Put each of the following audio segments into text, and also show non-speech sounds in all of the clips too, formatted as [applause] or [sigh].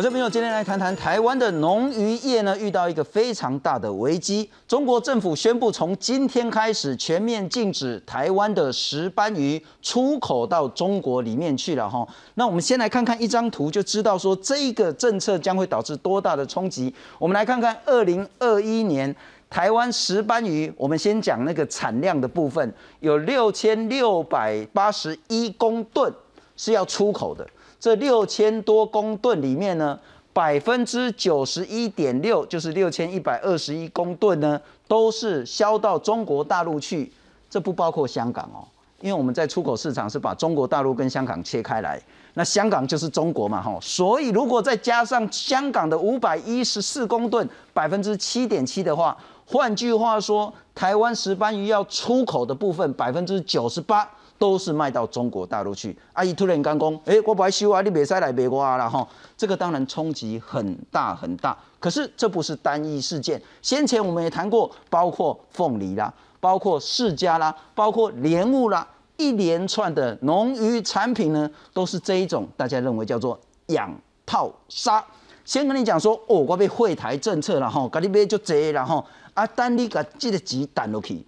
我这边有今天来谈谈台湾的农渔业呢，遇到一个非常大的危机。中国政府宣布从今天开始全面禁止台湾的石斑鱼出口到中国里面去了哈。那我们先来看看一张图，就知道说这个政策将会导致多大的冲击。我们来看看二零二一年台湾石斑鱼，我们先讲那个产量的部分，有六千六百八十一公吨是要出口的。这六千多公吨里面呢，百分之九十一点六，就是六千一百二十一公吨呢，都是销到中国大陆去，这不包括香港哦，因为我们在出口市场是把中国大陆跟香港切开来，那香港就是中国嘛，哈，所以如果再加上香港的五百一十四公吨，百分之七点七的话，换句话说，台湾石斑鱼要出口的部分百分之九十八。都是卖到中国大陆去。阿姨突然刚讲，哎，我不爱修啊，你别再来别我了哈。这个当然冲击很大很大。可是这不是单一事件，先前我们也谈过，包括凤梨啦，包括释迦啦，包括莲雾啦，一连串的农渔产品呢，都是这一种大家认为叫做养套杀。先跟你讲说，哦，我被会台政策了哈，咖你买就这了哈啊，等你把这个钱弹落去，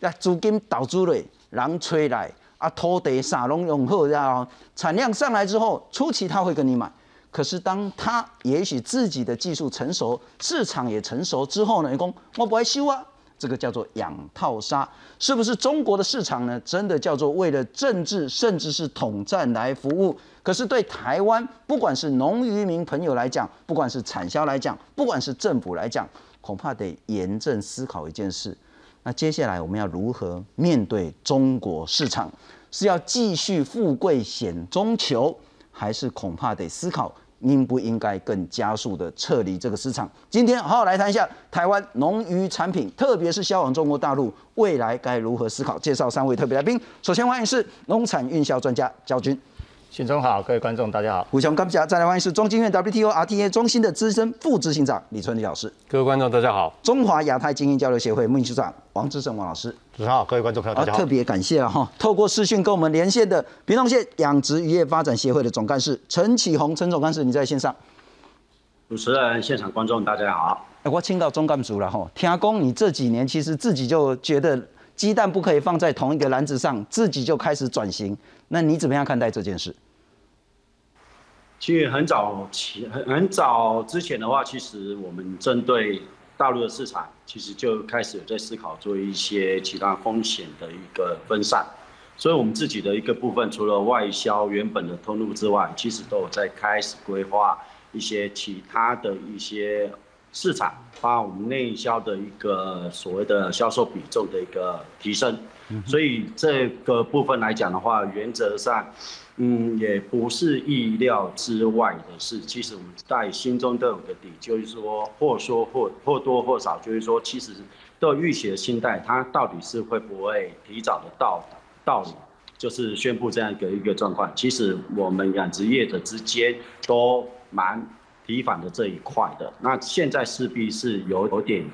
那资金导出来，人吹来。啊，土地撒龙永后，然后产量上来之后，初期他会跟你买。可是当他也许自己的技术成熟，市场也成熟之后呢，你讲我不会修啊，这个叫做养套杀，是不是中国的市场呢？真的叫做为了政治甚至是统战来服务？可是对台湾，不管是农渔民朋友来讲，不管是产销来讲，不管是政府来讲，恐怕得严正思考一件事。那接下来我们要如何面对中国市场？是要继续富贵险中求，还是恐怕得思考应不应该更加速的撤离这个市场？今天好好来谈一下台湾农渔产品，特别是销往中国大陆，未来该如何思考？介绍三位特别来宾，首先欢迎是农产运销专家焦军。信中好，各位观众大家好。胡雄刚再来欢迎是中经院 WTO RTA 中心的资深副执行长李春礼老师。各位观众大家好。中华亚太精英交流协会秘书长王志胜王老师。主持人好，各位观众朋友大家好。特别感谢了哈，透过视讯跟我们连线的屏东县养殖渔业发展协会的总干事陈启宏陈总干事，你在线上。主持人、现场观众大家好。哎，我请到中干组了哈，听讲你这几年其实自己就觉得鸡蛋不可以放在同一个篮子上，自己就开始转型，那你怎么样看待这件事？其实很早期、很很早之前的话，其实我们针对大陆的市场，其实就开始有在思考做一些其他风险的一个分散。所以，我们自己的一个部分，除了外销原本的通路之外，其实都有在开始规划一些其他的一些市场，把我们内销的一个所谓的销售比重的一个提升。所以，这个部分来讲的话，原则上。嗯，也不是意料之外的事。其实我们在心中都有个底，就是说或说或或多或少，就是说其实都有预期的心态，它到底是会不会提早的到到你，就是宣布这样一个一个状况。其实我们养殖业者之间都蛮提反的这一块的。那现在势必是有有点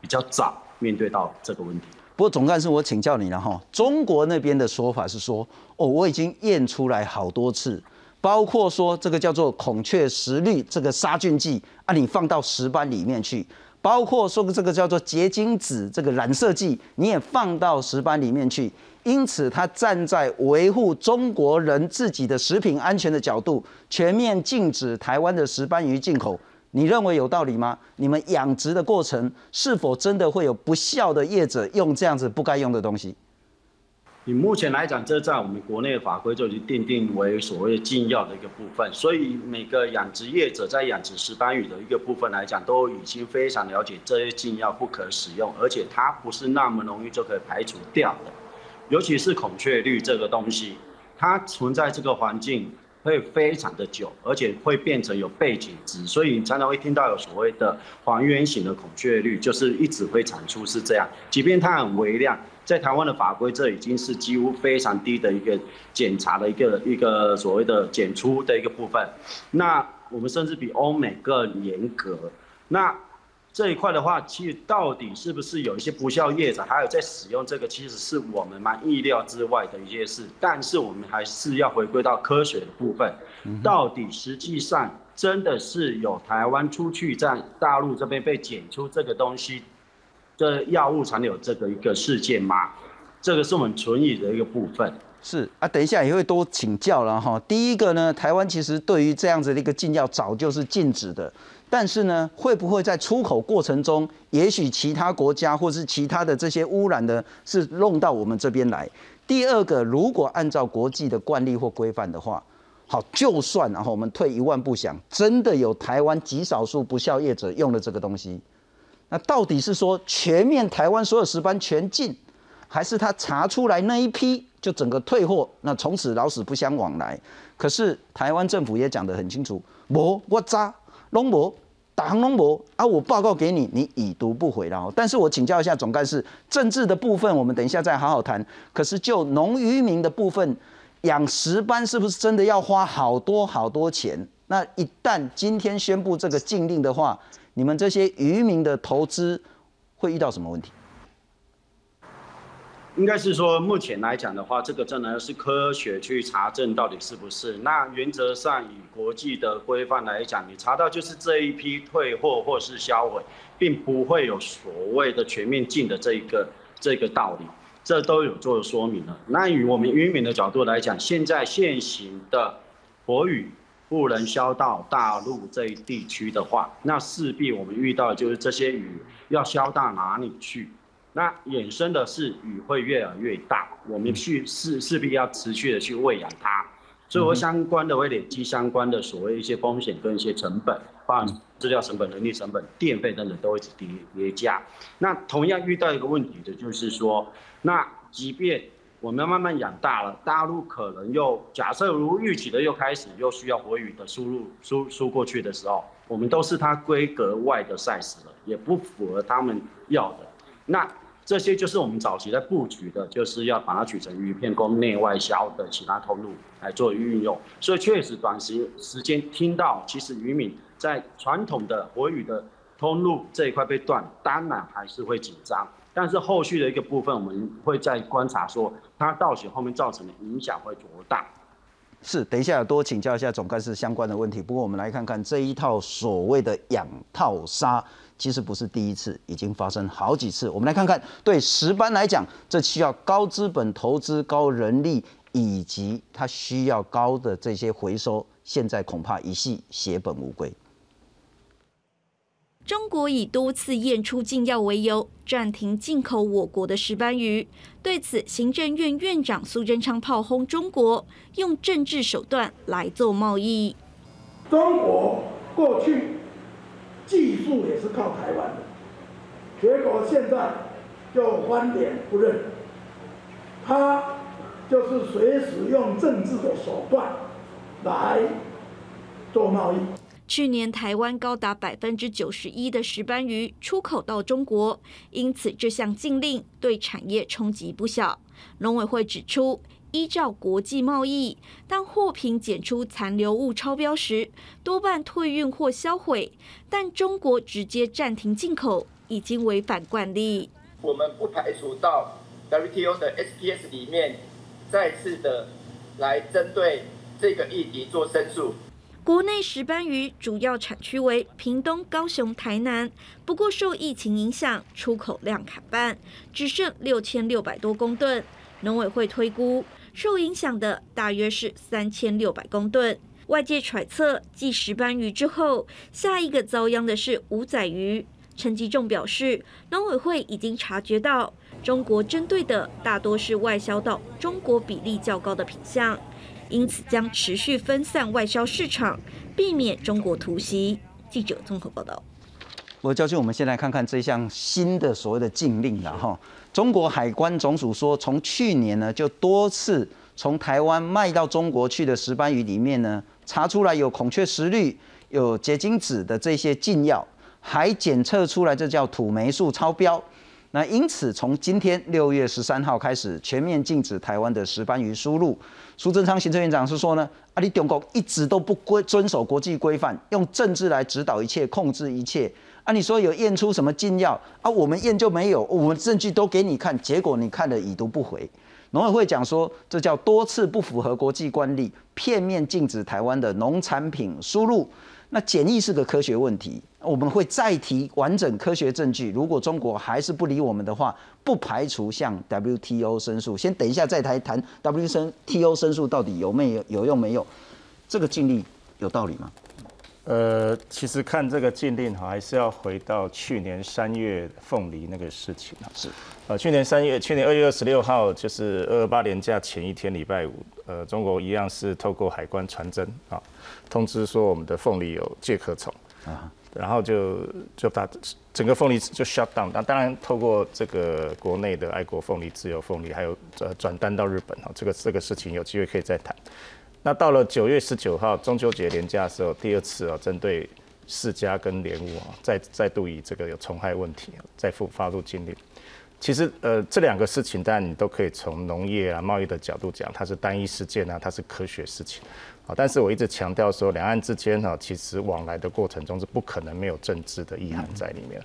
比较早面对到这个问题。不过总干事，我请教你了哈。中国那边的说法是说，哦，我已经验出来好多次，包括说这个叫做孔雀石绿这个杀菌剂啊，你放到石斑里面去，包括说这个叫做结晶子这个染色剂，你也放到石斑里面去。因此，他站在维护中国人自己的食品安全的角度，全面禁止台湾的石斑鱼进口。你认为有道理吗？你们养殖的过程是否真的会有不孝的业者用这样子不该用的东西？你目前来讲，这在我们国内的法规就已经定定为所谓禁药的一个部分，所以每个养殖业者在养殖石斑鱼的一个部分来讲，都已经非常了解这些禁药不可使用，而且它不是那么容易就可以排除掉的。尤其是孔雀绿这个东西，它存在这个环境。会非常的久，而且会变成有背景值，所以你常常会听到有所谓的还原型的孔雀绿，就是一直会产出是这样。即便它很微量，在台湾的法规，这已经是几乎非常低的一个检查的一个一个所谓的检出的一个部分。那我们甚至比欧美更严格。那这一块的话，其实到底是不是有一些不孝业者还有在使用这个，其实是我们蛮意料之外的一些事。但是我们还是要回归到科学的部分，到底实际上真的是有台湾出去在大陆这边被检出这个东西这药物残留这个一个事件吗？这个是我们存疑的一个部分。是啊，等一下也会多请教了哈。第一个呢，台湾其实对于这样子的一个禁药早就是禁止的，但是呢，会不会在出口过程中，也许其他国家或是其他的这些污染的，是弄到我们这边来？第二个，如果按照国际的惯例或规范的话，好，就算然后我们退一万步想，真的有台湾极少数不孝业者用了这个东西，那到底是说全面台湾所有石斑全禁，还是他查出来那一批？就整个退货，那从此老死不相往来。可是台湾政府也讲得很清楚，我我渣龙博打龙博啊，我报告给你，你已读不回了。但是我请教一下总干事，政治的部分我们等一下再好好谈。可是就农渔民的部分，养石斑是不是真的要花好多好多钱？那一旦今天宣布这个禁令的话，你们这些渔民的投资会遇到什么问题？应该是说，目前来讲的话，这个真的是科学去查证到底是不是。那原则上以国际的规范来讲，你查到就是这一批退货或是销毁，并不会有所谓的全面禁的这一个这个道理，这都有做说明了。那以我们渔民的角度来讲，现在现行的国语不能销到大陆这一地区的话，那势必我们遇到就是这些鱼要销到哪里去？那衍生的是鱼会越来越大，我们去势势必要持续的去喂养它，所以说相关的会累积相关的所谓一些风险跟一些成本，包含资料成本、人力成本、电费等等都会叠叠加。那同样遇到一个问题的就是说，那即便我们慢慢养大了，大陆可能又假设如预期的又开始又需要活鱼的输入输输过去的时候，我们都是它规格外的 size 了，也不符合他们要的，那。这些就是我们早期在布局的，就是要把它取成鱼片供内外销的其他通路来做运用。所以确实短时时间听到，其实渔民在传统的活鱼的通路这一块被断，当然还是会紧张。但是后续的一个部分，我们会再观察说，它到底后面造成的影响会多大。是，等一下多请教一下总干事相关的问题。不过我们来看看这一套所谓的养套杀。其实不是第一次，已经发生好几次。我们来看看，对石斑来讲，这需要高资本投资、高人力，以及它需要高的这些回收，现在恐怕一系血本无归。中国以多次验出禁药为由，暂停进口我国的石斑鱼。对此，行政院院长苏贞昌炮轰中国，用政治手段来做贸易。中国过去。技术也是靠台湾的，结果现在就翻脸不认，他就是随时用政治的手段来做贸易。去年台湾高达百分之九十一的石斑鱼出口到中国，因此这项禁令对产业冲击不小。农委会指出。依照国际贸易，当货品检出残留物超标时，多半退运或销毁。但中国直接暂停进口，已经违反惯例。我们不排除到 WTO 的 SPS 里面再次的来针对这个议题做申诉。国内石斑鱼主要产区为屏东、高雄、台南，不过受疫情影响，出口量砍半，只剩六千六百多公吨。农委会推估。受影响的大约是三千六百公吨。外界揣测，继石斑鱼之后，下一个遭殃的是五仔鱼。陈吉仲表示，农委会已经察觉到，中国针对的大多是外销到中国比例较高的品相，因此将持续分散外销市场，避免中国突袭。记者综合报道。我教训，我们先来看看这项新的所谓的禁令了哈。中国海关总署说，从去年呢就多次从台湾卖到中国去的石斑鱼里面呢，查出来有孔雀石绿、有结晶子的这些禁药，还检测出来这叫土霉素超标。那因此从今天六月十三号开始，全面禁止台湾的石斑鱼输入。苏贞昌行政院长是说呢，啊，你中国一直都不规遵守国际规范，用政治来指导一切，控制一切。啊，你说有验出什么禁药啊？我们验就没有，我们证据都给你看，结果你看了已读不回。农委会讲说，这叫多次不符合国际惯例，片面禁止台湾的农产品输入。那检疫是个科学问题，我们会再提完整科学证据。如果中国还是不理我们的话，不排除向 WTO 申诉。先等一下再谈谈 WTO 申诉到底有没有有用没有？这个禁令有道理吗？呃，其实看这个禁令哈，还是要回到去年三月凤梨那个事情啊。是，呃，去年三月，去年二月二十六号，就是二二八年假前一天，礼拜五，呃，中国一样是透过海关传真啊，通知说我们的凤梨有介壳虫啊，然后就就把整个凤梨就 shut down。那当然，透过这个国内的爱国凤梨、自由凤梨，还有呃转单到日本啊，这个这个事情有机会可以再谈。那到了九月十九号中秋节连假的时候，第二次啊，针对世家跟莲雾啊，再再度以这个有虫害问题再复发入禁令。其实呃这两个事情，当然你都可以从农业啊贸易的角度讲，它是单一事件啊，它是科学事情啊。但是我一直强调说，两岸之间哈，其实往来的过程中是不可能没有政治的意涵在里面。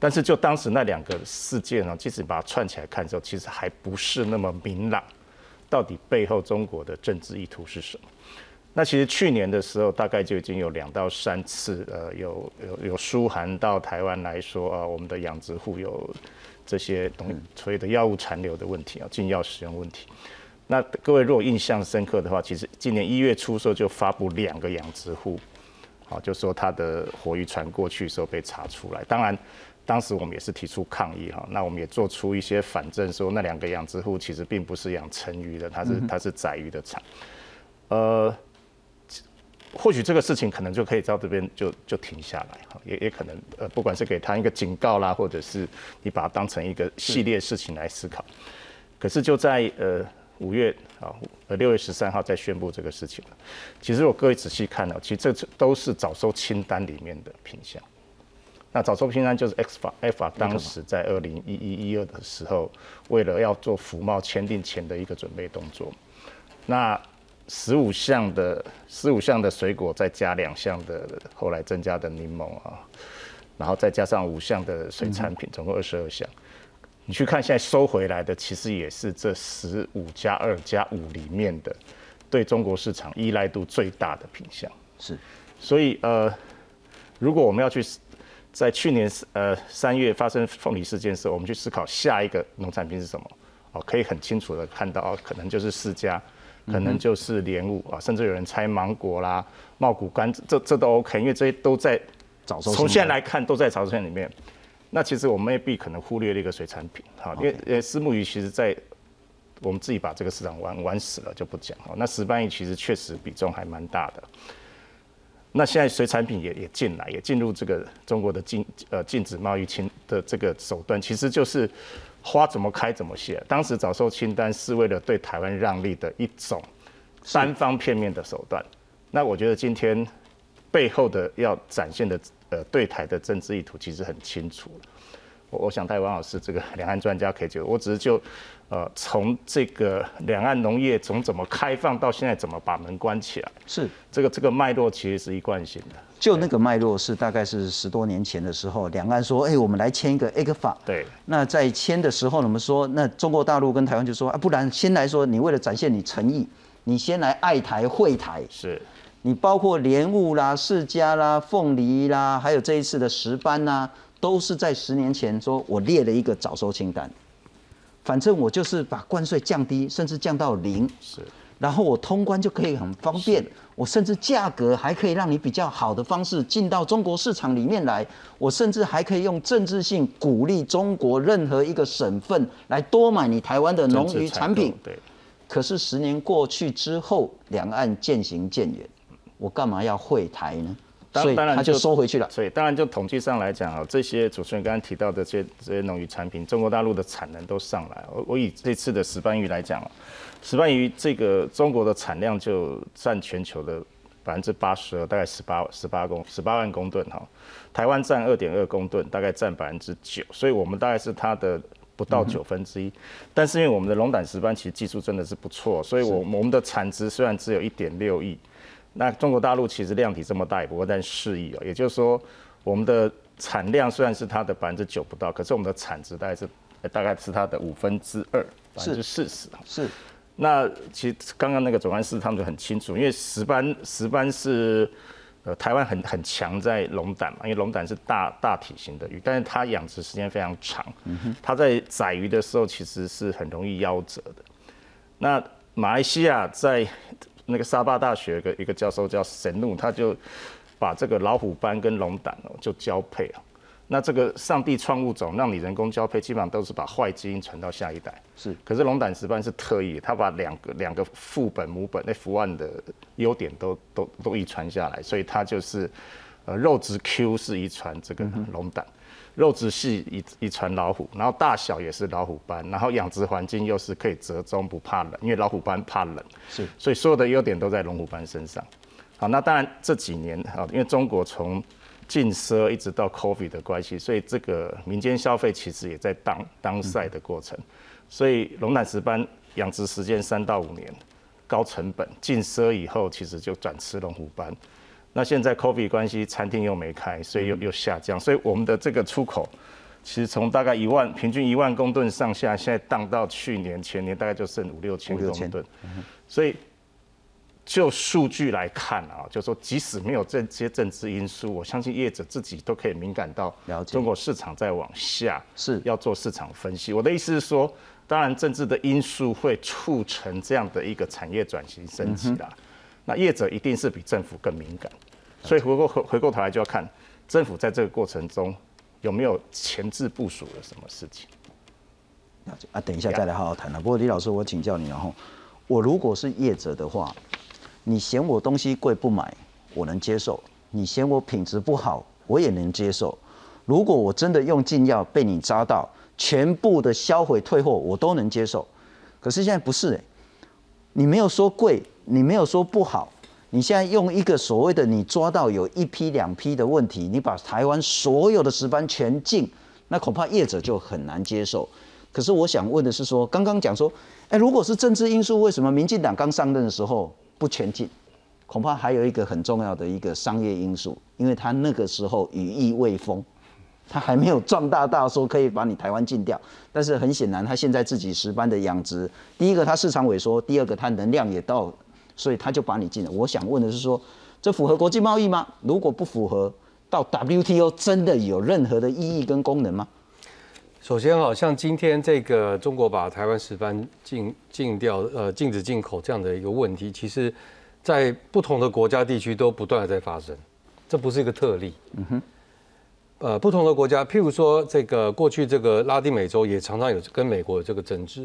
但是就当时那两个事件呢，即使把它串起来看之后，其实还不是那么明朗。到底背后中国的政治意图是什么？那其实去年的时候，大概就已经有两到三次，呃，有有有书函到台湾来说啊，我们的养殖户有这些东所谓的药物残留的问题啊，禁药使用问题。那各位如果印象深刻的话，其实今年一月初时候就发布两个养殖户，好，就说他的活鱼船过去时候被查出来，当然。当时我们也是提出抗议哈，那我们也做出一些反证，说那两个养殖户其实并不是养成鱼的，它是它是宰鱼的厂。呃，或许这个事情可能就可以到这边就就停下来哈，也也可能呃，不管是给他一个警告啦，或者是你把它当成一个系列事情来思考。可是就在呃五月啊呃六月十三号再宣布这个事情了。其实我各位仔细看了，其实这都是早收清单里面的品项。那早收清单就是 X 法，F 法当时在二零一一一二的时候，为了要做服贸签订前的一个准备动作。那十五项的十五项的水果，再加两项的后来增加的柠檬啊，然后再加上五项的水产品，总共二十二项。你去看现在收回来的，其实也是这十五加二加五里面的对中国市场依赖度最大的品项。是，所以呃，如果我们要去。在去年呃三月发生凤梨事件时，我们去思考下一个农产品是什么？哦，可以很清楚的看到哦，可能就是释迦，可能就是莲雾啊，甚至有人猜芒果啦、茂谷柑，这这都 OK，因为这些都在早收。从现在来看，都在早收线里面。那其实我们未必可能忽略了一个水产品，哈，因为呃私募鱼其实在我们自己把这个市场玩玩死了就不讲哦。那石斑鱼其实确实比重还蛮大的。那现在水产品也也进来，也进入这个中国的禁呃禁止贸易清的这个手段，其实就是花怎么开怎么谢。当时早收清单是为了对台湾让利的一种单方片面的手段。那我觉得今天背后的要展现的呃对台的政治意图其实很清楚我我想带王老师这个 [laughs] 两岸专家可以就我只是就。呃，从这个两岸农业从怎么开放到现在怎么把门关起来，是这个这个脉络其实是一贯性的。就那个脉络是大概是十多年前的时候，两岸说，哎，我们来签一个 A 克法。对。那在签的时候，我们说，那中国大陆跟台湾就说，啊，不然先来说，你为了展现你诚意，你先来爱台会台。是。你包括莲雾啦、释迦啦、凤梨啦，还有这一次的石斑呐，都是在十年前说我列了一个早收清单。反正我就是把关税降低，甚至降到零，是，然后我通关就可以很方便，我甚至价格还可以让你比较好的方式进到中国市场里面来，我甚至还可以用政治性鼓励中国任何一个省份来多买你台湾的农渔产品。对。可是十年过去之后，两岸渐行渐远，我干嘛要会台呢？所以他就收回去了。所以当然就统计上来讲啊，这些主持人刚刚提到的这些这些农渔产品，中国大陆的产能都上来。我我以这次的石斑鱼来讲，石斑鱼这个中国的产量就占全球的百分之八十二，大概十八十八公十八万公吨哈。台湾占二点二公吨，大概占百分之九，所以我们大概是它的不到九分之一。但是因为我们的龙胆石斑其实技术真的是不错，所以我我们的产值虽然只有一点六亿。那中国大陆其实量体这么大，也不过但适宜哦。也就是说，我们的产量虽然是它的百分之九不到，可是我们的产值大概是大概是它的五分之二，百分之四十是。那其实刚刚那个总干事他们就很清楚，因为石斑石斑是呃，台湾很很强在龙胆嘛，因为龙胆是大大体型的鱼，但是它养殖时间非常长，它在宰鱼的时候其实是很容易夭折的。那马来西亚在那个沙巴大学有个一个教授叫神怒，他就把这个老虎斑跟龙胆哦就交配啊。那这个上帝创物种让你人工交配，基本上都是把坏基因传到下一代。是，可是龙胆石斑是特异，它把两个两个副本母本那伏案的优点都都都遗传下来，所以它就是呃肉质 Q 是遗传这个龙胆，肉质细遗遗传老虎，然后大小也是老虎斑，然后养殖环境又是可以折中不怕冷，因为老虎斑怕冷，是，所以所有的优点都在龙虎斑身上。好，那当然这几年啊，因为中国从禁奢一直到 COVID 的关系，所以这个民间消费其实也在当当赛的过程。所以龙胆石斑养殖时间三到五年，高成本，禁奢以后其实就转吃龙虎斑。那现在 COVID 关系，餐厅又没开，所以又又下降。所以我们的这个出口，其实从大概一万平均一万公吨上下，现在荡到去年前年大概就剩五六千公吨。所以。就数据来看啊，就说即使没有这些政治因素，我相信业者自己都可以敏感到中国市场在往下，是要做市场分析。我的意思是说，当然政治的因素会促成这样的一个产业转型升级啦。那业者一定是比政府更敏感，所以回过回回过头来就要看政府在这个过程中有没有前置部署了什么事情。那就啊，等一下再来好好谈了。不过李老师，我请教你，然后我如果是业者的话。你嫌我东西贵不买，我能接受；你嫌我品质不好，我也能接受。如果我真的用禁药被你扎到，全部的销毁退货，我都能接受。可是现在不是诶，你没有说贵，你没有说不好，你现在用一个所谓的你抓到有一批两批的问题，你把台湾所有的石斑全禁，那恐怕业者就很难接受。可是我想问的是说，刚刚讲说，哎，如果是政治因素，为什么民进党刚上任的时候？不全禁，恐怕还有一个很重要的一个商业因素，因为他那个时候羽翼未丰，他还没有壮大到说可以把你台湾禁掉。但是很显然，他现在自己石斑的养殖，第一个他市场萎缩，第二个他能量也到，所以他就把你禁了。我想问的是说，这符合国际贸易吗？如果不符合，到 WTO 真的有任何的意义跟功能吗？首先，好像今天这个中国把台湾石斑禁禁掉，呃，禁止进口这样的一个问题，其实，在不同的国家地区都不断的在发生，这不是一个特例。嗯哼。呃，不同的国家，譬如说这个过去这个拉丁美洲也常常有跟美国有这个争执。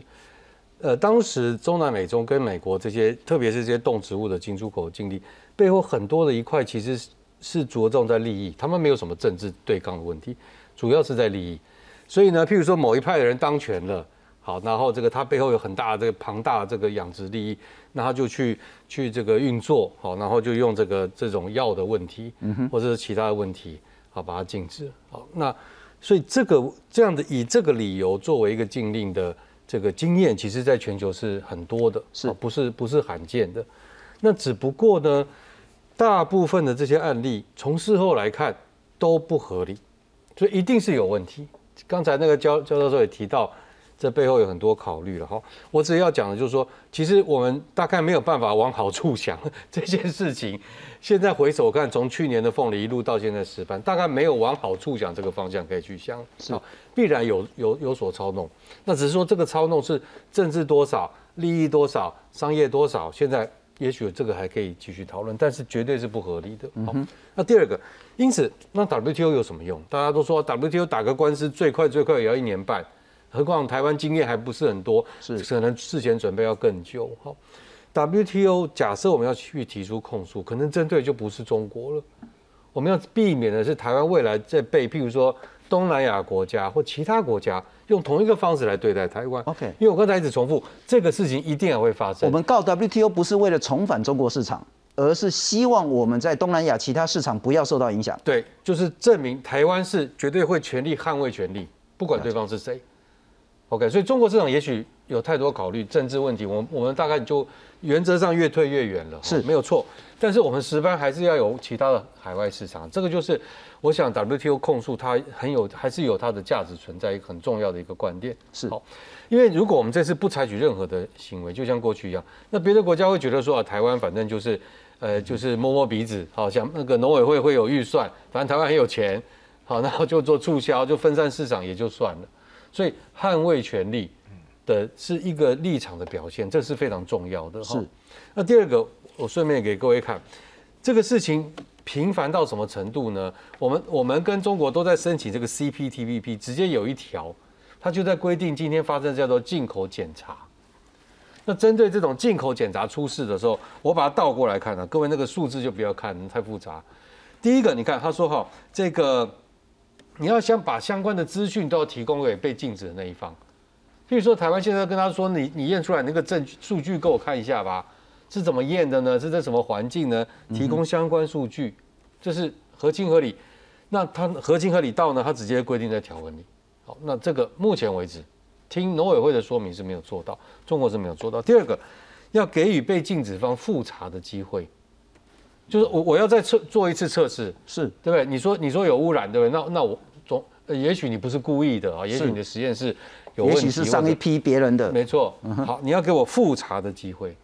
呃，当时中南美洲跟美国这些，特别是这些动植物的进出口禁令，背后很多的一块其实是着重在利益，他们没有什么政治对抗的问题，主要是在利益。所以呢，譬如说某一派的人当权了，好，然后这个他背后有很大的这个庞大这个养殖利益，那他就去去这个运作，好，然后就用这个这种药的问题，嗯哼，或者是其他的问题，好，把它禁止，好，那所以这个这样的以这个理由作为一个禁令的这个经验，其实在全球是很多的，是不是不是罕见的？那只不过呢，大部分的这些案例从事后来看都不合理，所以一定是有问题。刚才那个焦焦教授也提到，这背后有很多考虑了哈。我只要讲的就是说，其实我们大概没有办法往好处想 [laughs] 这件事情。现在回首看，从去年的凤梨一路到现在石斑，大概没有往好处想这个方向可以去想，是必然有有有所操弄。那只是说这个操弄是政治多少、利益多少、商业多少，现在。也许这个还可以继续讨论，但是绝对是不合理的。好，那第二个，因此那 WTO 有什么用？大家都说 WTO 打个官司最快最快也要一年半，何况台湾经验还不是很多，是可能事前准备要更久。好，WTO 假设我们要去提出控诉，可能针对就不是中国了，我们要避免的是台湾未来在被譬如说东南亚国家或其他国家。用同一个方式来对待台湾，OK？因为我刚才一直重复，这个事情一定也会发生。我们告 WTO 不是为了重返中国市场，而是希望我们在东南亚其他市场不要受到影响。对，就是证明台湾是绝对会全力捍卫权利，不管对方是谁。OK？所以中国市场也许有太多考虑政治问题，我我们大概就原则上越退越远了，是没有错。但是我们十班还是要有其他的海外市场，这个就是。我想 WTO 控诉它很有，还是有它的价值存在，一个很重要的一个观点是好，因为如果我们这次不采取任何的行为，就像过去一样，那别的国家会觉得说啊，台湾反正就是呃，就是摸摸鼻子，好像那个农委会会有预算，反正台湾很有钱，好，然后就做促销，就分散市场也就算了。所以捍卫权利的是一个立场的表现，这是非常重要的。是。那第二个，我顺便给各位看，这个事情频繁到什么程度呢？我们我们跟中国都在申请这个 CPTPP，直接有一条，它就在规定今天发生叫做进口检查。那针对这种进口检查出事的时候，我把它倒过来看了，各位那个数字就不要看，太复杂。第一个，你看他说哈，这个你要想把相关的资讯都要提供给被禁止的那一方，譬如说台湾现在跟他说，你你验出来那个证据数据给我看一下吧，是怎么验的呢？是在什么环境呢？提供相关数据，这是合情合理。那他合情合理到呢？他直接规定在条文里。好，那这个目前为止。听农委会的说明是没有做到，中国是没有做到。第二个，要给予被禁止方复查的机会，就是我我要再测做一次测试，是对不对？你说你说有污染，对不对？那那我总也许你不是故意的啊，也许你的实验室有问题，也许是上一批别人的，没错。好，你要给我复查的机会。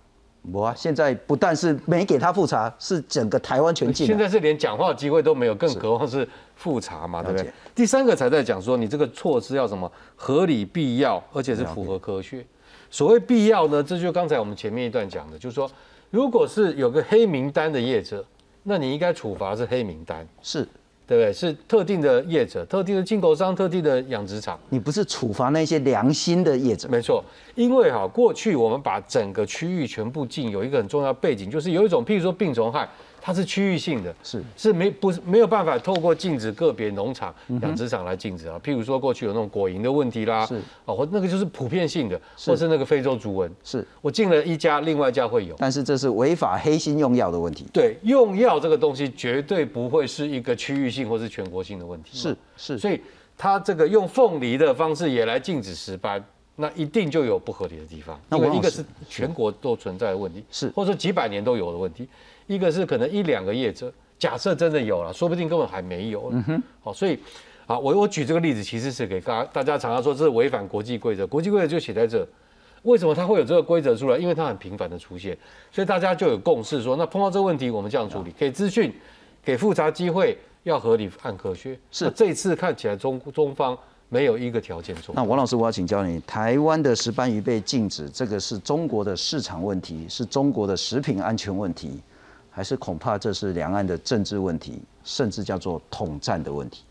我啊，现在不但是没给他复查，是整个台湾全禁。现在是连讲话机会都没有，更何况是复查嘛，对不对？第三个才在讲说，你这个措施要什么合理、必要，而且是符合科学。所谓必要呢，这就刚才我们前面一段讲的，就是说，如果是有个黑名单的业者，那你应该处罚是黑名单，是。对不对？是特定的业者、特定的进口商、特定的养殖场。你不是处罚那些良心的业者？没错，因为哈，过去我们把整个区域全部禁，有一个很重要背景，就是有一种，譬如说病虫害。它是区域性的，是是没不是没有办法透过禁止个别农场、养殖场来禁止啊。譬如说过去有那种果蝇的问题啦，是哦，或那个就是普遍性的，或是那个非洲猪瘟，是我进了一家，另外一家会有。但是这是违法黑心用药的问题。对，用药这个东西绝对不会是一个区域性或是全国性的问题。是是，所以它这个用凤梨的方式也来禁止石斑，那一定就有不合理的地方。因为一个是全国都存在的问题，是或者说几百年都有的问题。一个是可能一两个业者，假设真的有了，说不定根本还没有。嗯哼，好，所以啊，我我举这个例子，其实是给大大家常常说这是违反国际规则，国际规则就写在这。为什么它会有这个规则出来？因为它很频繁的出现，所以大家就有共识说，那碰到这个问题，我们这样处理，给资讯，给复查机会，要合理按科学。是这次看起来中中方没有一个条件做。那王老师，我要请教你，台湾的石斑鱼被禁止，这个是中国的市场问题，是中国的食品安全问题。还是恐怕这是两岸的政治问题，甚至叫做统战的问题。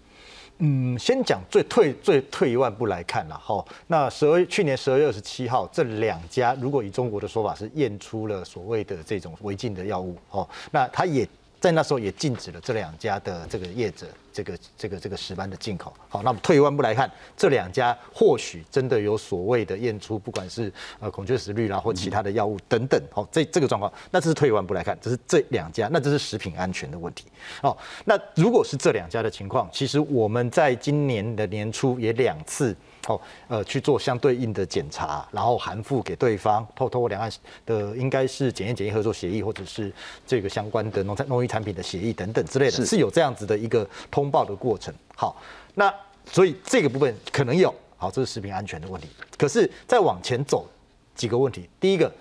嗯，先讲最退最退一万步来看了哈，那十二去年十二月二十七号，这两家如果以中国的说法是验出了所谓的这种违禁的药物哦，那他也。在那时候也禁止了这两家的这个业者，这个这个这个石斑的进口。好，那么退一万步来看，这两家或许真的有所谓的验出，不管是呃孔雀石绿啦或其他的药物等等。好，这这个状况，那这是退一万步来看，这是这两家，那这是食品安全的问题。好，那如果是这两家的情况，其实我们在今年的年初也两次。哦，呃，去做相对应的检查，然后函复给对方，透透过两岸的应该是检验检疫合作协议，或者是这个相关的农产农渔产品的协议等等之类的，是有这样子的一个通报的过程。好，那所以这个部分可能有，好，这是食品安全的问题。可是再往前走几个问题，第一个，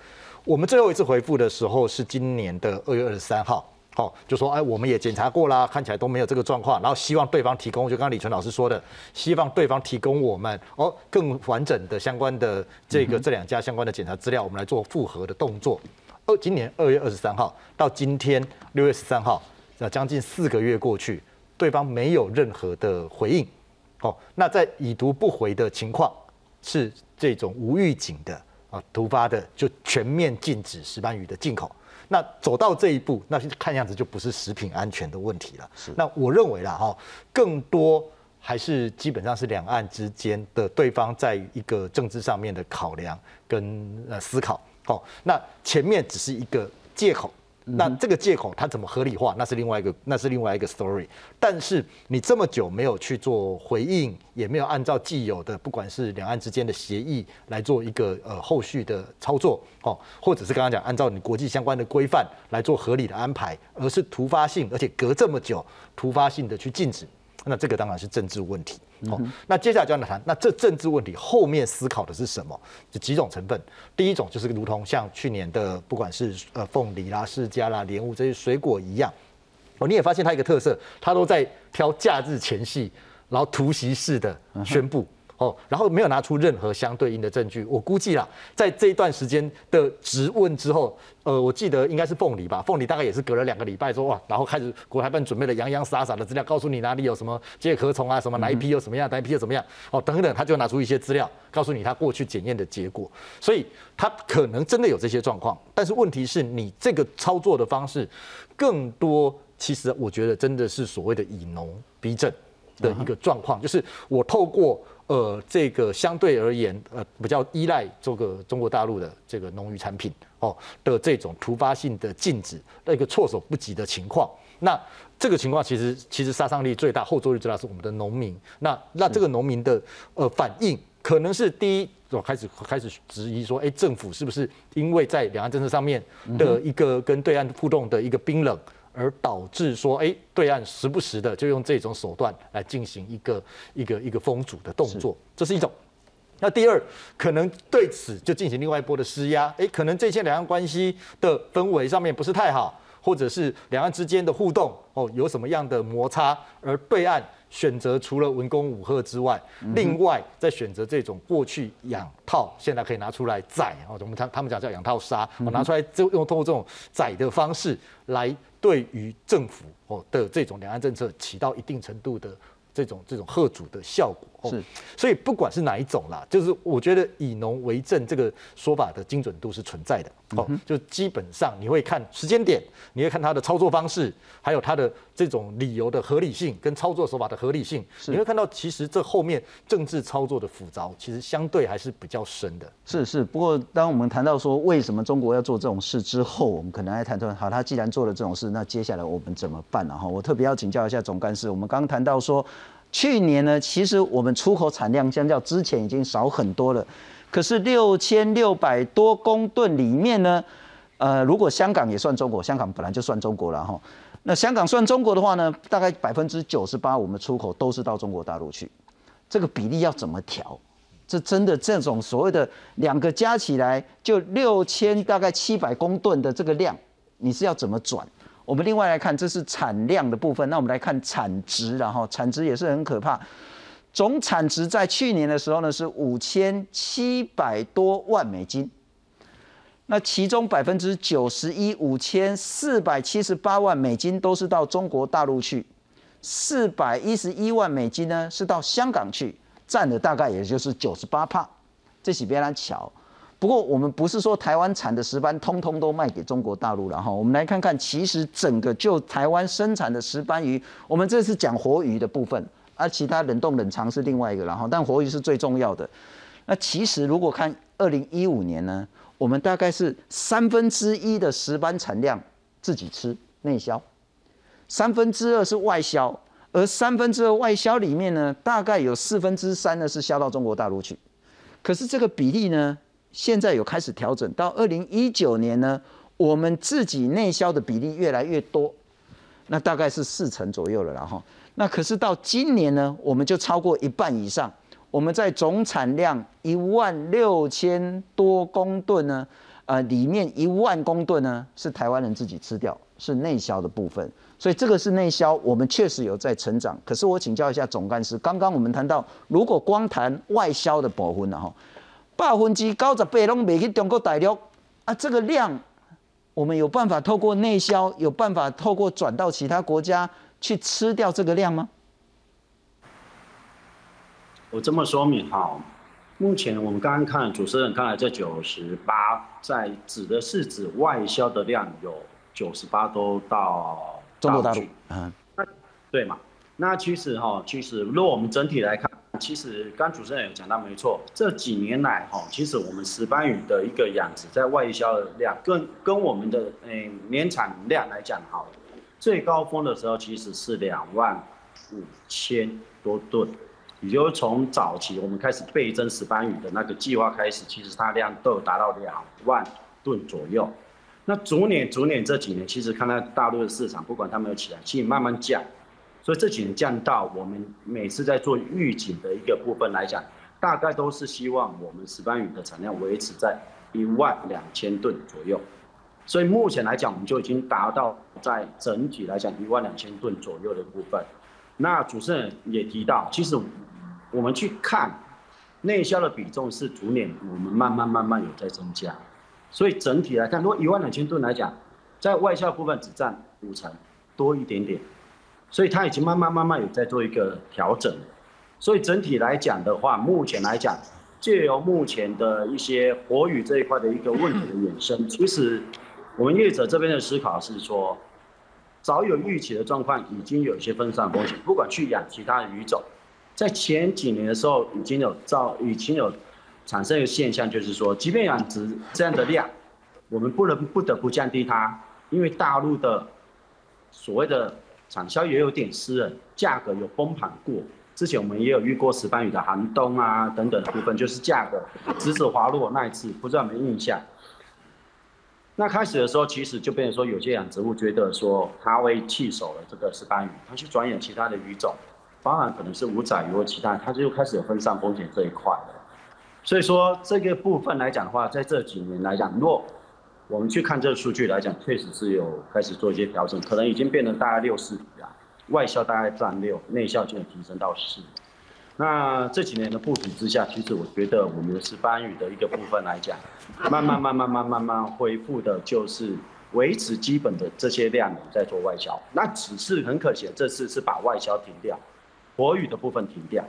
我们最后一次回复的时候是今年的二月二十三号。好，就说哎，我们也检查过啦，看起来都没有这个状况，然后希望对方提供，就刚刚李纯老师说的，希望对方提供我们哦更完整的相关的这个这两家相关的检查资料，我们来做复核的动作。二，今年二月二十三号到今天六月十三号，那将近四个月过去，对方没有任何的回应。哦，那在已读不回的情况，是这种无预警的啊突发的，就全面禁止石斑鱼的进口。那走到这一步，那看样子就不是食品安全的问题了。是，那我认为啦哈，更多还是基本上是两岸之间的对方在一个政治上面的考量跟呃思考。好，那前面只是一个借口。那这个借口它怎么合理化？那是另外一个，那是另外一个 story。但是你这么久没有去做回应，也没有按照既有的不管是两岸之间的协议来做一个呃后续的操作，哦，或者是刚刚讲按照你国际相关的规范来做合理的安排，而是突发性，而且隔这么久突发性的去禁止，那这个当然是政治问题。哦，那接下来就要谈，那这政治问题后面思考的是什么？就几种成分。第一种就是如同像去年的不管是呃凤梨啦、释迦啦、莲雾这些水果一样，哦，你也发现它一个特色，它都在挑假日前夕，然后突袭式的宣布。哦，然后没有拿出任何相对应的证据。我估计啦，在这一段时间的质问之后，呃，我记得应该是凤梨吧，凤梨大概也是隔了两个礼拜说哇，然后开始国台办准备了洋洋洒洒的资料，告诉你哪里有什么介壳虫啊，什么哪一批又什么样，哪一批又怎么样，哦，等等，他就拿出一些资料，告诉你他过去检验的结果。所以他可能真的有这些状况，但是问题是你这个操作的方式，更多其实我觉得真的是所谓的以农逼政的一个状况，就是我透过。呃，这个相对而言，呃，比较依赖这个中国大陆的这个农渔产品哦的这种突发性的禁止，那个措手不及的情况，那这个情况其实其实杀伤力最大、后坐力最大是我们的农民。那那这个农民的呃反应，可能是第一，我开始开始质疑说，哎，政府是不是因为在两岸政策上面的一个跟对岸互动的一个冰冷？而导致说，哎，对岸时不时的就用这种手段来进行一个一个一个封阻的动作，这是一种。那第二，可能对此就进行另外一波的施压，哎，可能这些两岸关系的氛围上面不是太好，或者是两岸之间的互动哦有什么样的摩擦，而对岸。选择除了文攻武赫之外，另外再选择这种过去养套，现在可以拿出来宰哦，我们他他们讲叫养套杀，我拿出来就用通过这种宰的方式来对于政府哦的这种两岸政策起到一定程度的。这种这种贺主的效果是，所以不管是哪一种啦，就是我觉得以农为政这个说法的精准度是存在的哦，就基本上你会看时间点，你会看它的操作方式，还有它的这种理由的合理性跟操作手法的合理性，你会看到其实这后面政治操作的复杂，其实相对还是比较深的。是是，不过当我们谈到说为什么中国要做这种事之后，我们可能还谈说，好，他既然做了这种事，那接下来我们怎么办呢？哈，我特别要请教一下总干事，我们刚刚谈到说。去年呢，其实我们出口产量相较之前已经少很多了。可是六千六百多公吨里面呢，呃，如果香港也算中国，香港本来就算中国了哈。那香港算中国的话呢，大概百分之九十八我们出口都是到中国大陆去。这个比例要怎么调？这真的这种所谓的两个加起来就六千大概七百公吨的这个量，你是要怎么转？我们另外来看，这是产量的部分。那我们来看产值，然后产值也是很可怕。总产值在去年的时候呢，是五千七百多万美金。那其中百分之九十一，五千四百七十八万美金都是到中国大陆去，四百一十一万美金呢是到香港去，占的大概也就是九十八帕。这是别人巧。不过我们不是说台湾产的石斑通通都卖给中国大陆了哈，我们来看看，其实整个就台湾生产的石斑鱼，我们这是讲活鱼的部分，而其他冷冻冷藏是另外一个，然后但活鱼是最重要的。那其实如果看二零一五年呢，我们大概是三分之一的石斑产量自己吃内销，三分之二是外销，而三分之二外销里面呢，大概有四分之三呢是销到中国大陆去，可是这个比例呢？现在有开始调整，到二零一九年呢，我们自己内销的比例越来越多，那大概是四成左右了，然后，那可是到今年呢，我们就超过一半以上，我们在总产量一万六千多公吨呢，呃，里面一万公吨呢是台湾人自己吃掉，是内销的部分，所以这个是内销，我们确实有在成长。可是我请教一下总干事，刚刚我们谈到，如果光谈外销的部分呢哈。百分之九十八拢卖去中国大陆啊！这个量，我们有办法透过内销，有办法透过转到其他国家去吃掉这个量吗？我这么说明哈，目前我们刚刚看主持人看来这九十八，在指的是指外销的量有九十八都到中国大陆，嗯，对嘛？那其实哈，其实如果我们整体来看。其实刚主持人有讲到没错，这几年来哈，其实我们石斑鱼的一个养殖在外销的量，跟跟我们的诶年产量来讲，好，最高峰的时候其实是两万五千多吨，也就是从早期我们开始倍增石斑鱼的那个计划开始，其实它量都有达到两万吨左右。那逐年逐年这几年，其实看到大陆的市场，不管它没有起来，其实慢慢降。所以这几年降到我们每次在做预警的一个部分来讲，大概都是希望我们石斑鱼的产量维持在一万两千吨左右。所以目前来讲，我们就已经达到在整体来讲一万两千吨左右的部分。那主持人也提到，其实我们去看内销的比重是逐年我们慢慢慢慢有在增加。所以整体来看，如果一万两千吨来讲，在外销部分只占五成多一点点。所以它已经慢慢慢慢有在做一个调整，所以整体来讲的话，目前来讲，借由目前的一些活鱼这一块的一个问题的衍生，其实我们业者这边的思考是说，早有预期的状况，已经有一些分散风险，不管去养其他的鱼种，在前几年的时候已经有造，已经有产生一个现象，就是说，即便养殖这样的量，我们不能不得不降低它，因为大陆的所谓的。产销也有点湿冷，价格有崩盘过。之前我们也有遇过石斑鱼的寒冬啊等等的部分，就是价格直直滑落那一次，不知道有没有印象？那开始的时候，其实就变成说，有些养殖户觉得说他会弃守了这个石斑鱼，他去转养其他的鱼种，包含可能是五仔鱼或其他，他就开始有分散风险这一块了。所以说这个部分来讲的话，在这几年来讲，若我们去看这个数据来讲，确实是有开始做一些调整，可能已经变成大概六四比啊，外销大概占六，内销就提升到四。那这几年的布局之下，其实我觉得我们的石斑鱼的一个部分来讲，慢慢慢慢慢慢慢恢复的，就是维持基本的这些量在做外销。那只是很可惜，这次是把外销停掉，活鱼的部分停掉。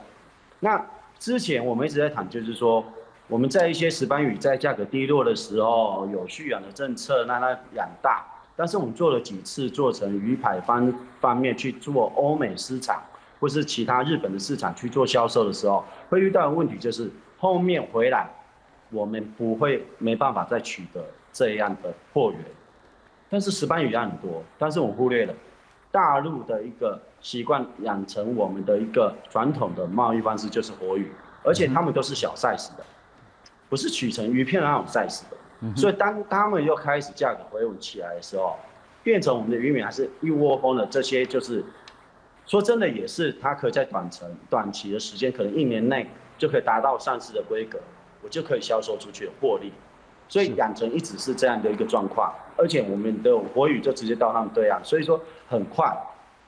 那之前我们一直在谈，就是说。我们在一些石斑鱼在价格低落的时候，有蓄养的政策让它养大，但是我们做了几次做成鱼排方方面去做欧美市场或是其他日本的市场去做销售的时候，会遇到的问题就是后面回来我们不会没办法再取得这样的货源，但是石斑鱼量很多，但是我忽略了大陆的一个习惯养成我们的一个传统的贸易方式就是活鱼，而且他们都是小 size 的。不是取成鱼片那种 size 的，所以当他们又开始价格回稳起来的时候，变成我们的渔民还是一窝蜂的这些，就是说真的也是，它可以在短程、短期的时间，可能一年内就可以达到上市的规格，我就可以销售出去获利。所以养成一直是这样的一个状况，而且我们的活鱼就直接到他们对岸，所以说很快、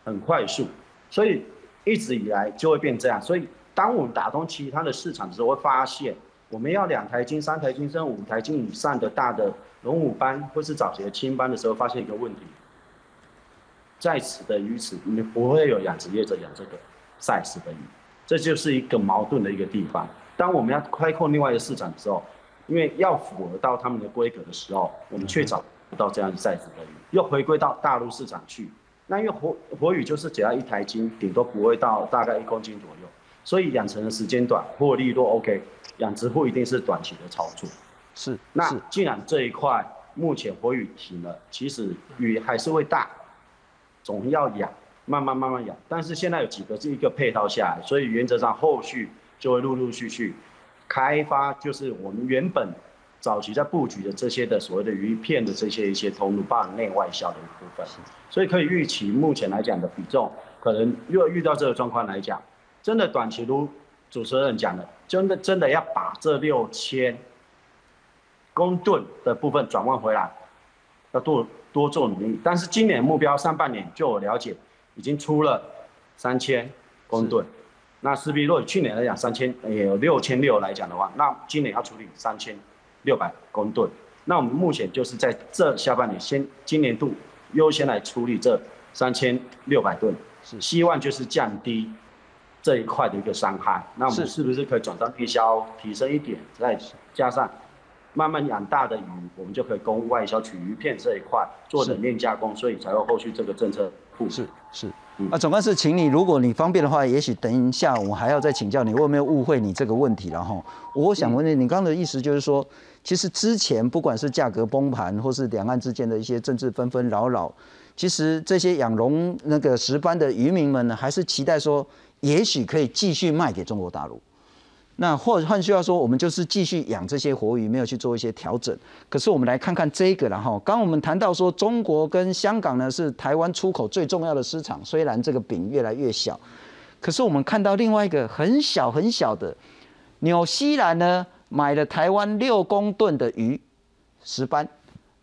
很快速，所以一直以来就会变这样。所以当我们打通其他的市场的时候，会发现。我们要两台斤、三台斤、甚至五台斤以上的大的龙虎斑或是早期的青斑的时候，发现一个问题，在此的鱼池，你不会有养殖业者养这个 size 的鱼，这就是一个矛盾的一个地方。当我们要开阔另外一个市场的时候，因为要符合到他们的规格的时候，我们却找不到这样 size 的鱼，又回归到大陆市场去。那因为活活鱼就是只要一台斤，顶多不会到大概一公斤左右，所以养成的时间短，获利都 OK。养殖户一定是短期的操作，是。那既然这一块目前活鱼停了，其实鱼还是会大，总要养，慢慢慢慢养。但是现在有几个是一个配套下来，所以原则上后续就会陆陆续续开发，就是我们原本早期在布局的这些的所谓的鱼片的这些一些通路，包含内外销的一部分。所以可以预期，目前来讲的比重，可能若遇到这个状况来讲，真的短期如主持人讲的。真的真的要把这六千公吨的部分转换回来，要多多做努力。但是今年目标上半年就我了解，已经出了三千公吨。那势必若以去年来讲三千也有六千六来讲的话，那今年要处理三千六百公吨。那我们目前就是在这下半年先今年度优先来处理这三千六百吨，是希望就是降低。这一块的一个伤害，那我们是不是可以转到内销提升一点，再加上慢慢养大的鱼，我们就可以供外销取鱼片这一块做冷链加工，所以才有后续这个政策。是是，啊，总干事，请你，如果你方便的话，也许等一下我还要再请教你，我有没有误会你这个问题了哈我想问你，你刚刚的意思就是说，其实之前不管是价格崩盘，或是两岸之间的一些政治纷纷扰扰，其实这些养龙那个石斑的渔民们呢，还是期待说。也许可以继续卖给中国大陆，那或换句话说，我们就是继续养这些活鱼，没有去做一些调整。可是我们来看看这个，然后刚我们谈到说，中国跟香港呢是台湾出口最重要的市场，虽然这个饼越来越小，可是我们看到另外一个很小很小的，纽西兰呢买了台湾六公吨的鱼石斑，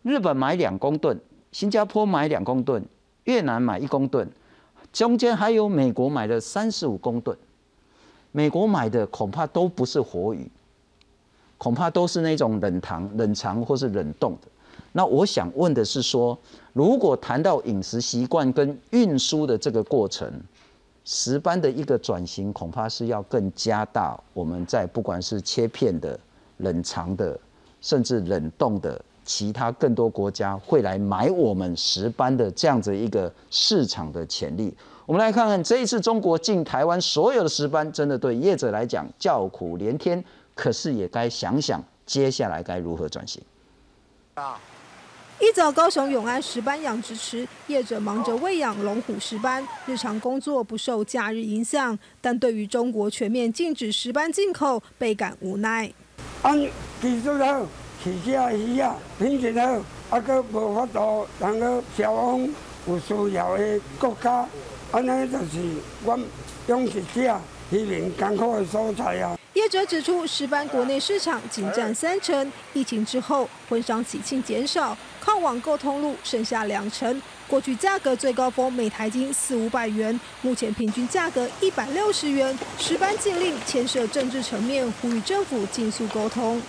日本买两公吨，新加坡买两公吨，越南买一公吨，中间还有美国买的三十五公吨。美国买的恐怕都不是活鱼，恐怕都是那种冷藏、冷藏或是冷冻的。那我想问的是说，如果谈到饮食习惯跟运输的这个过程，石斑的一个转型，恐怕是要更加大我们在不管是切片的、冷藏的，甚至冷冻的，其他更多国家会来买我们石斑的这样子一个市场的潜力。我们来看看这一次中国进台湾所有的石斑，真的对业者来讲叫苦连天，可是也该想想接下来该如何转型。啊一早，高雄永安石斑养殖池业者忙着喂养龙虎石斑，日常工作不受假日影响，但对于中国全面禁止石斑进口，倍感无奈。起价鱼啊，品质好，啊，佫无法度通个销往有需要的国家。安尼就是我养殖者渔民艰苦的所在啊。业者指出，石斑国内市场仅占三成，疫情之后婚丧喜庆减少，靠网购通路剩下两成。过去价格最高峰每台斤四五百元，目前平均价格一百六十元。石斑禁令牵涉政治层面，呼吁政府尽速沟通。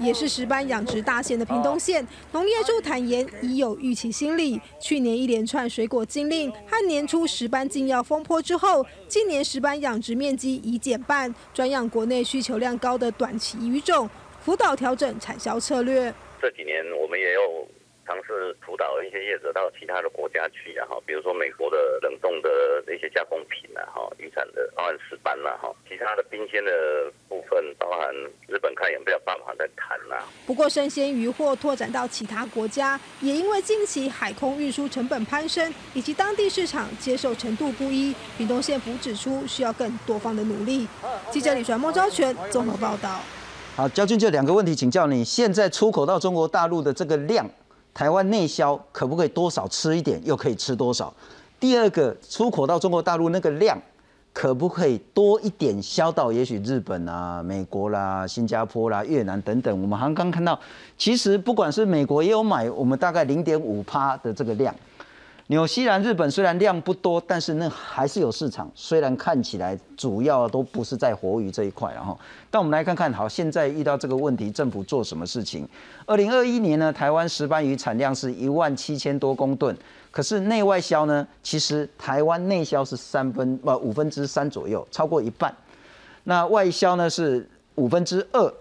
也是石斑养殖大县的屏东县农业处坦言，已有预期心理。去年一连串水果禁令和年初石斑禁药风波之后，今年石斑养殖面积已减半，专养国内需求量高的短期鱼种，辅导调整产销策略。这几年我们也有。尝试辅导一些业者到其他的国家去，然后比如说美国的冷冻的那些加工品啊，哈，渔产的包含石斑啦，哈，其他的冰鲜的部分，包含日本看有没有办法再谈啦。不过生鲜鱼货拓展到其他国家，也因为近期海空运输成本攀升，以及当地市场接受程度不一，屏东县府指出需要更多方的努力。记者李传孟昭全综合报道。好，焦军，就两个问题请教你，现在出口到中国大陆的这个量。台湾内销可不可以多少吃一点，又可以吃多少？第二个，出口到中国大陆那个量，可不可以多一点销到也许日本啊、美国啦、新加坡啦、越南等等？我们刚刚看到，其实不管是美国也有买，我们大概零点五趴的这个量。纽西兰、日本虽然量不多，但是那还是有市场。虽然看起来主要都不是在活鱼这一块，然后，但我们来看看，好，现在遇到这个问题，政府做什么事情？二零二一年呢，台湾石斑鱼产量是一万七千多公吨，可是内外销呢，其实台湾内销是三分不五分之三左右，超过一半。那外销呢是五分之二。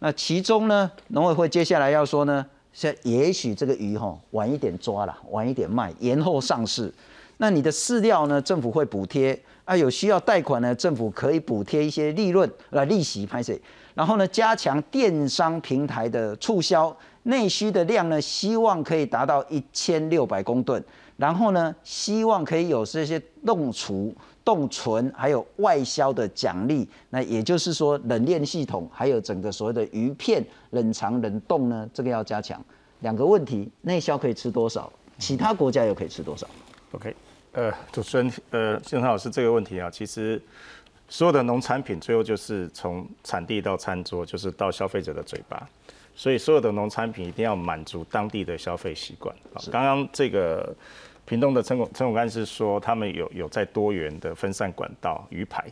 那其中呢，农委会接下来要说呢？现在也许这个鱼哈晚一点抓了，晚一点卖，延后上市。那你的饲料呢？政府会补贴啊，有需要贷款呢，政府可以补贴一些利润来利息拍水。然后呢，加强电商平台的促销，内需的量呢，希望可以达到一千六百公吨。然后呢，希望可以有这些冻储。冻存还有外销的奖励，那也就是说冷链系统还有整个所谓的鱼片冷藏冷冻呢，这个要加强。两个问题，内销可以吃多少？其他国家又可以吃多少？OK，呃，主持人，呃，谢老师这个问题啊，其实所有的农产品最后就是从产地到餐桌，就是到消费者的嘴巴，所以所有的农产品一定要满足当地的消费习惯。刚刚这个。屏东的陈总陈总干事说，他们有有在多元的分散管道鱼排。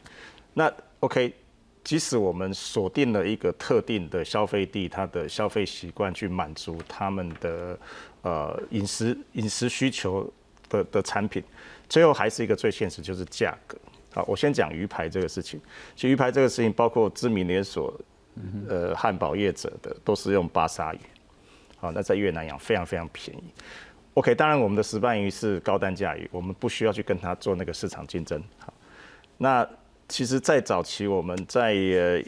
那 OK，即使我们锁定了一个特定的消费地，它的消费习惯去满足他们的呃饮食饮食需求的的产品，最后还是一个最现实，就是价格。好，我先讲鱼排这个事情。其实鱼排这个事情，包括知名连锁呃汉堡业者的，都是用巴沙鱼。好，那在越南养非常非常便宜。OK，当然我们的石斑鱼是高单价鱼，我们不需要去跟它做那个市场竞争。好，那其实，在早期我们在呃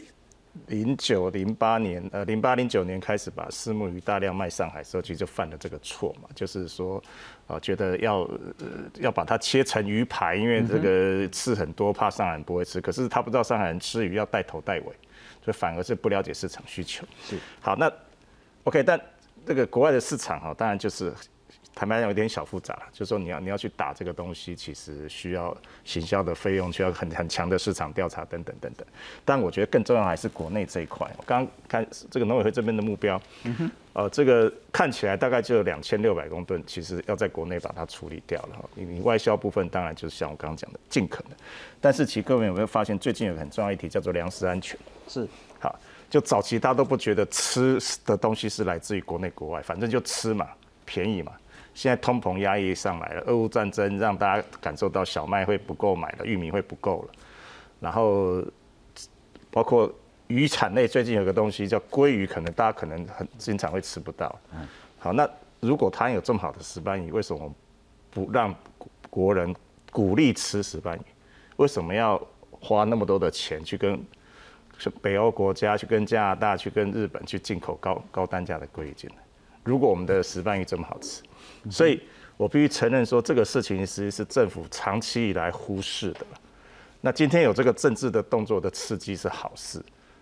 零九零八年，呃，零八零九年开始把私募鱼大量卖上海时候，其实就犯了这个错嘛，就是说，啊，觉得要呃要把它切成鱼排，因为这个刺很多，怕上海人不会吃。可是他不知道上海人吃鱼要带头带尾，所以反而是不了解市场需求。是，好，那 OK，但这个国外的市场哈，当然就是。坦白讲有点小复杂，就是说你要你要去打这个东西，其实需要行销的费用，需要很很强的市场调查等等等等。但我觉得更重要还是国内这一块。我刚刚看这个农委会这边的目标，呃，这个看起来大概就有两千六百公吨，其实要在国内把它处理掉了。哈，你外销部分当然就是像我刚刚讲的，尽可能。但是其实各位有没有发现，最近有个很重要议题叫做粮食安全？是，好，就早期大家都不觉得吃的东西是来自于国内国外，反正就吃嘛，便宜嘛。现在通膨压抑上来了，俄乌战争让大家感受到小麦会不够买了，玉米会不够了，然后包括鱼产类，最近有个东西叫鲑鱼，可能大家可能很经常会吃不到。嗯，好，那如果它有这么好的石斑鱼，为什么不让国人鼓励吃石斑鱼？为什么要花那么多的钱去跟北欧国家、去跟加拿大、去跟日本去进口高高单价的鲑鱼进来？如果我们的石斑鱼这么好吃？所以，我必须承认说，这个事情其实际是政府长期以来忽视的。那今天有这个政治的动作的刺激是好事，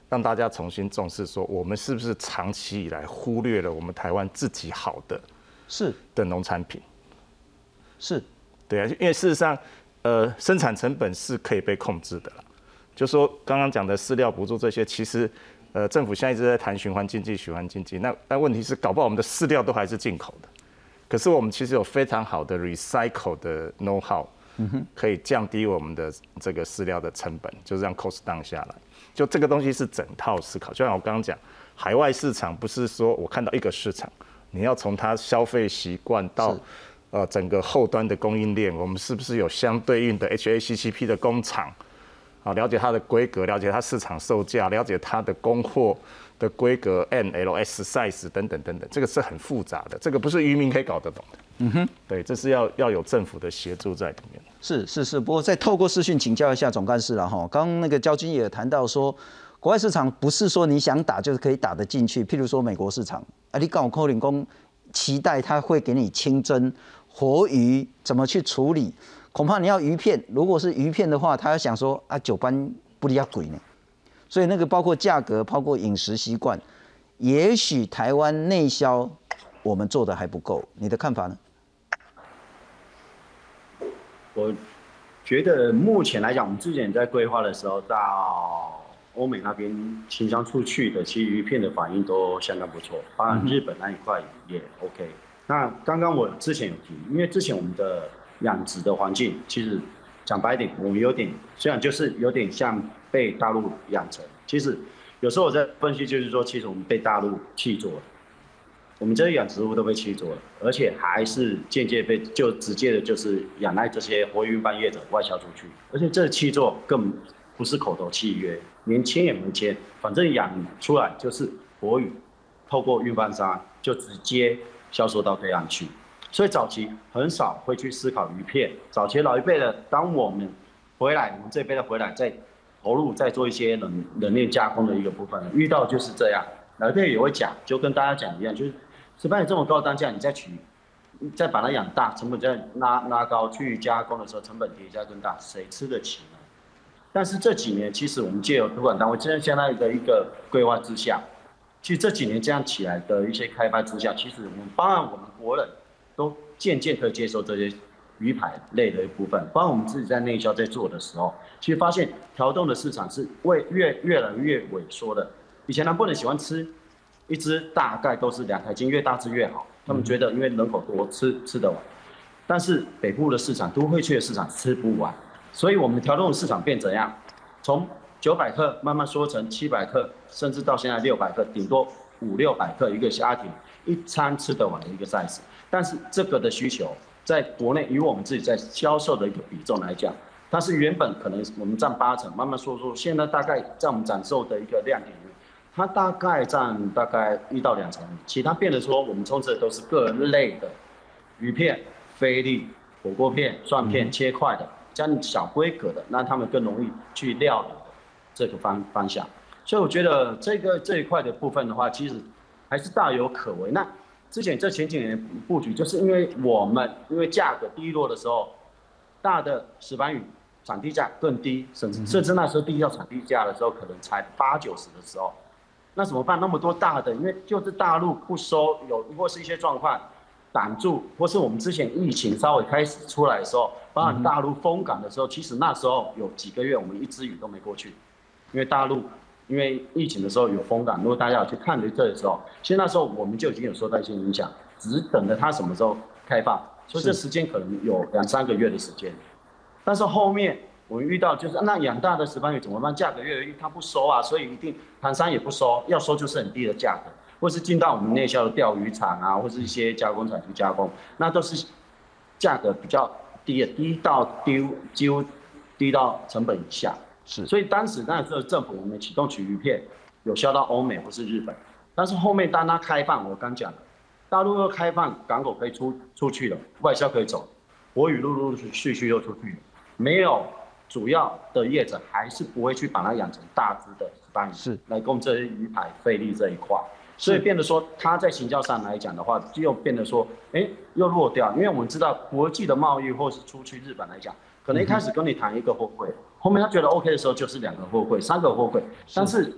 让大家重新重视说，我们是不是长期以来忽略了我们台湾自己好的是的农产品？是，对啊，因为事实上，呃，生产成本是可以被控制的了。就说刚刚讲的饲料补助这些，其实，呃，政府现在一直在谈循环经济，循环经济。那但问题是，搞不好我们的饲料都还是进口的。可是我们其实有非常好的 recycle 的 know how，可以降低我们的这个饲料的成本，就是让 cost down 下来。就这个东西是整套思考，就像我刚刚讲，海外市场不是说我看到一个市场，你要从它消费习惯到呃整个后端的供应链，我们是不是有相对应的 HACCP 的工厂？啊，了解它的规格，了解它市场售价，了解它的供货。的规格 N L S size 等等等等，这个是很复杂的，这个不是渔民可以搞得懂的。嗯哼，对，这是要要有政府的协助在里面。是是是，不过再透过视讯请教一下总干事了哈。刚刚那个焦军也谈到说，国外市场不是说你想打就是可以打得进去，譬如说美国市场，啊，你搞扣领工期待他会给你清蒸活鱼，怎么去处理？恐怕你要鱼片，如果是鱼片的话，他要想说啊，九班不离要鬼呢。所以那个包括价格，包括饮食习惯，也许台湾内销我们做的还不够，你的看法呢？我觉得目前来讲，我们之前在规划的时候，到欧美那边倾销出去的，其实鱼片的反应都相当不错，当然日本那一块也 OK。那刚刚我之前有提，因为之前我们的养殖的环境，其实讲白点，我们有点虽然就是有点像。被大陆养成，其实有时候我在分析，就是说，其实我们被大陆弃做了，我们这些养殖物都被弃做了，而且还是间接被就直接的，就是仰赖这些活鱼班业者外销出去，而且这弃做更不是口头契约，连签也没签，反正养出来就是活鱼，透过运搬商就直接销售到对岸去，所以早期很少会去思考鱼片，早期老一辈的，当我们回来，我们这辈的回来再。投入再做一些冷冷链加工的一个部分，遇到就是这样，老一辈也会讲，就跟大家讲一样，就是石斑鱼这么高单价，你再取，再把它养大，成本再拉拉高，去加工的时候成本叠加更大，谁吃得起呢？但是这几年，其实我们借由主管单位现在相当于的一个规划之下，其实这几年这样起来的一些开发之下，其实我们当然我们国人都渐渐可以接受这些。鱼排类的一部分，包括我们自己在内销在做的时候，其实发现调动的市场是会越越来越萎缩的。以前南部人喜欢吃一只，大概都是两台斤，越大只越好。他们觉得因为人口多，吃吃得完。但是北部的市场，都会区的市场吃不完，所以我们调动的市场变怎样？从九百克慢慢缩成七百克，甚至到现在六百克，顶多五六百克一个家庭一餐吃得完的一个 size。但是这个的需求。在国内，以我们自己在销售的一个比重来讲，它是原本可能我们占八成，慢慢说说，现在大概在我们展售的一个亮点，它大概占大概一到两成，其他变得说我们充斥的都是各类的鱼片、菲力、火锅片、蒜片切块的，这样小规格的，让他们更容易去料理的这个方方向。所以我觉得这个这一块的部分的话，其实还是大有可为。那之前这前几年布局，就是因为我们因为价格低落的时候，大的石斑鱼产地价更低，甚至甚至那时候低到产地价的时候，可能才八九十的时候，那怎么办？那么多大的，因为就是大陆不收，有或是一些状况挡住，或是我们之前疫情稍微开始出来的时候，包含大陆封港的时候，其实那时候有几个月我们一只鱼都没过去，因为大陆。因为疫情的时候有风感，如果大家有去看的这的时候，其实那时候我们就已经有受到一些影响，只是等着它什么时候开放，所以这时间可能有两三个月的时间。但是后面我们遇到就是那养大的石斑鱼怎么办？价格越来越低，它不收啊，所以一定唐山也不收，要收就是很低的价格，或是进到我们内销的钓鱼场啊，或是一些加工厂去加工，那都是价格比较低的，低到丢几乎低到成本以下。是，所以当时那时候政府我们启动取鱼片，有销到欧美或是日本，但是后面当它开放，我刚讲了，大陆又开放港口可以出出去了，外销可以走，国语陆陆续续又出去了，没有主要的业者还是不会去把它养成大只的斑鱼，是。来供这些鱼排费力这一块，所以变得说它在行销上来讲的话，又变得说，哎，又弱掉，因为我们知道国际的贸易或是出去日本来讲，可能一开始跟你谈一个货柜。后面他觉得 OK 的时候，就是两个货柜、三个货柜，但是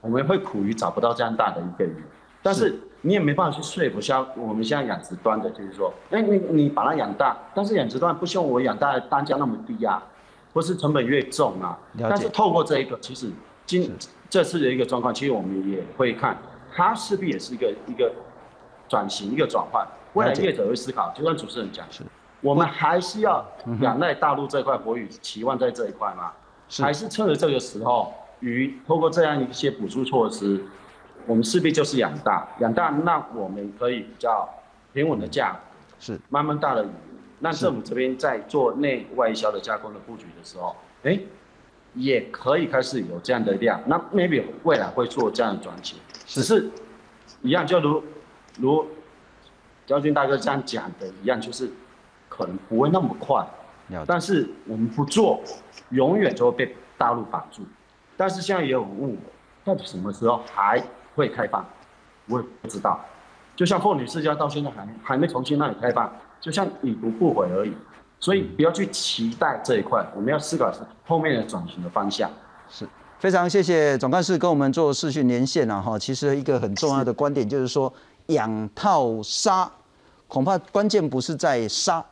我们会苦于找不到这样大的一个鱼，但是你也没办法去说服像我们现在养殖端的，就是说，哎，你你把它养大，但是养殖端不希望我养大单价那么低啊，或是成本越重啊。但是透过这一个，其实今这次的一个状况，其实我们也会看，它势必也是一个一个转型、一个转换。未来业者会思考，就像主持人讲。我们还是要仰赖大陆这块国语，期望在这一块吗？还是趁着这个时候，鱼通过这样一些补助措施，我们势必就是养大，养大，那我们可以比较平稳的价，是。慢慢大的鱼，那政府这边在做内外销的加工的布局的时候，哎，也可以开始有这样的量，那 maybe 未来会做这样的转型，只是一样，就如如将军大哥这样讲的一样，就是。可能不会那么快，但是我们不做，永远就会被大陆绑住。但是现在也有问我，到底什么时候还会开放？我也不知道。就像凤女世家到现在还还没重新那里开放，就像已读不回而已。所以不要去期待这一块，我们要思考是后面的转型的方向。是非常谢谢总干事跟我们做视讯连线啊哈。其实一个很重要的观点就是说，养套杀，恐怕关键不是在杀。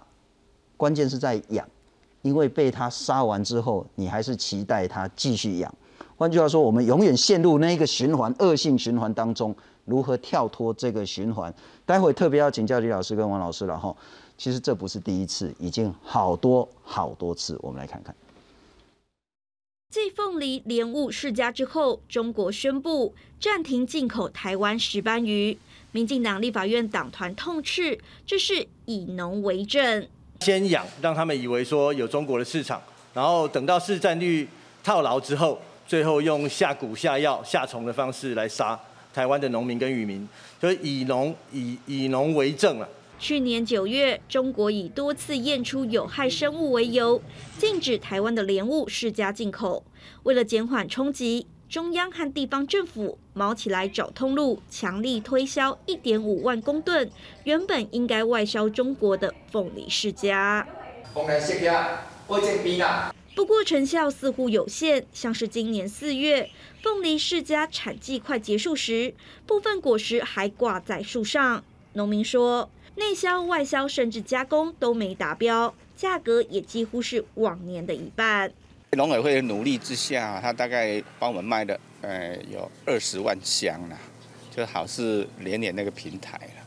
关键是在养，因为被他杀完之后，你还是期待他继续养。换句话说，我们永远陷入那一个循环、恶性循环当中，如何跳脱这个循环？待会特别要请教李老师跟王老师了哈。其实这不是第一次，已经好多好多次。我们来看看，继凤梨、莲雾世家之后，中国宣布暂停进口台湾石斑鱼。民进党立法院党团痛斥，这是以农为政。先养，让他们以为说有中国的市场，然后等到市占率套牢之后，最后用下蛊、下药、下虫的方式来杀台湾的农民跟渔民，所以以农以以农为政了。去年九月，中国以多次验出有害生物为由，禁止台湾的莲雾世家进口。为了减缓冲击。中央和地方政府毛起来找通路，强力推销一点五万公吨原本应该外销中国的凤梨世家。不过成效似乎有限，像是今年四月，凤梨世家产季快结束时，部分果实还挂在树上。农民说，内销、外销甚至加工都没达标，价格也几乎是往年的一半。农委会的努力之下，他大概帮我们卖的，呃，有二十万箱了，就好是连连那个平台了，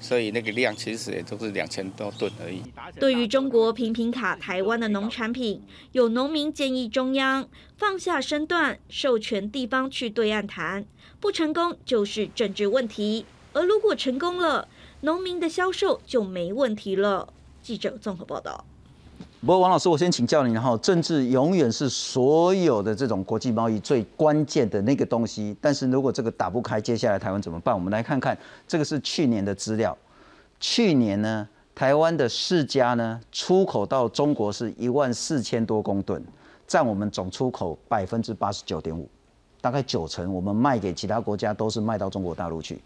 所以那个量其实也都是两千多吨而已。对于中国频频卡台湾的农产品，有农民建议中央放下身段，授权地方去对岸谈，不成功就是政治问题，而如果成功了，农民的销售就没问题了。记者综合报道。不过王老师，我先请教你，然后政治永远是所有的这种国际贸易最关键的那个东西。但是如果这个打不开，接下来台湾怎么办？我们来看看，这个是去年的资料。去年呢，台湾的世家呢出口到中国是一万四千多公吨，占我们总出口百分之八十九点五。大概九成我们卖给其他国家都是卖到中国大陆去。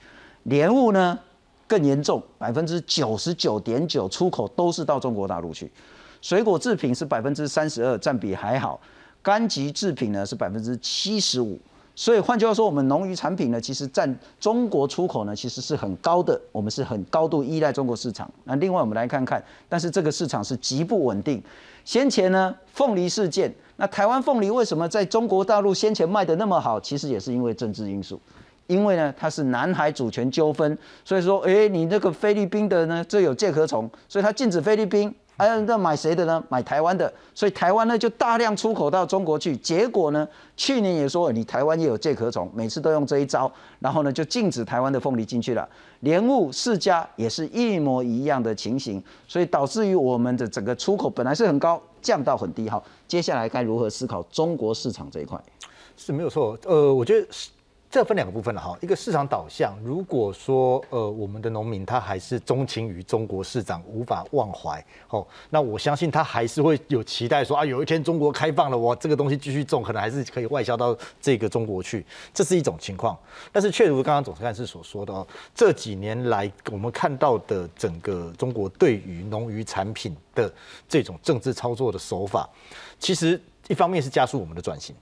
莲雾呢更严重，百分之九十九点九出口都是到中国大陆去。水果制品是百分之三十二，占比还好。柑橘制品呢是百分之七十五。所以换句话说，我们农渔产品呢，其实占中国出口呢，其实是很高的，我们是很高度依赖中国市场。那另外我们来看看，但是这个市场是极不稳定。先前呢，凤梨事件，那台湾凤梨为什么在中国大陆先前卖的那么好？其实也是因为政治因素，因为呢它是南海主权纠纷，所以说，哎，你那个菲律宾的呢，这有介壳虫，所以它禁止菲律宾。哎，那买谁的呢？买台湾的，所以台湾呢就大量出口到中国去。结果呢，去年也说你台湾也有介壳虫，每次都用这一招，然后呢就禁止台湾的凤梨进去了。莲雾世家也是一模一样的情形，所以导致于我们的整个出口本来是很高，降到很低。好，接下来该如何思考中国市场这一块？是没有错。呃，我觉得。这分两个部分了哈，一个市场导向，如果说呃我们的农民他还是钟情于中国市场，无法忘怀，哦，那我相信他还是会有期待说啊，有一天中国开放了，我这个东西继续种，可能还是可以外销到这个中国去，这是一种情况。但是，确如刚刚总干事所说的哦，这几年来我们看到的整个中国对于农渔产品的这种政治操作的手法，其实一方面是加速我们的转型。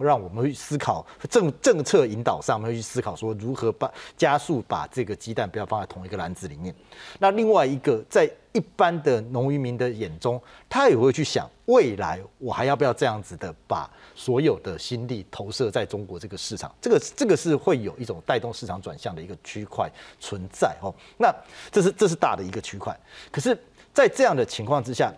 让我们去思考政政策引导上，我们去思考说如何把加速把这个鸡蛋不要放在同一个篮子里面。那另外一个，在一般的农渔民的眼中，他也会去想，未来我还要不要这样子的把所有的心力投射在中国这个市场？这个这个是会有一种带动市场转向的一个区块存在哦。那这是这是大的一个区块。可是，在这样的情况之下，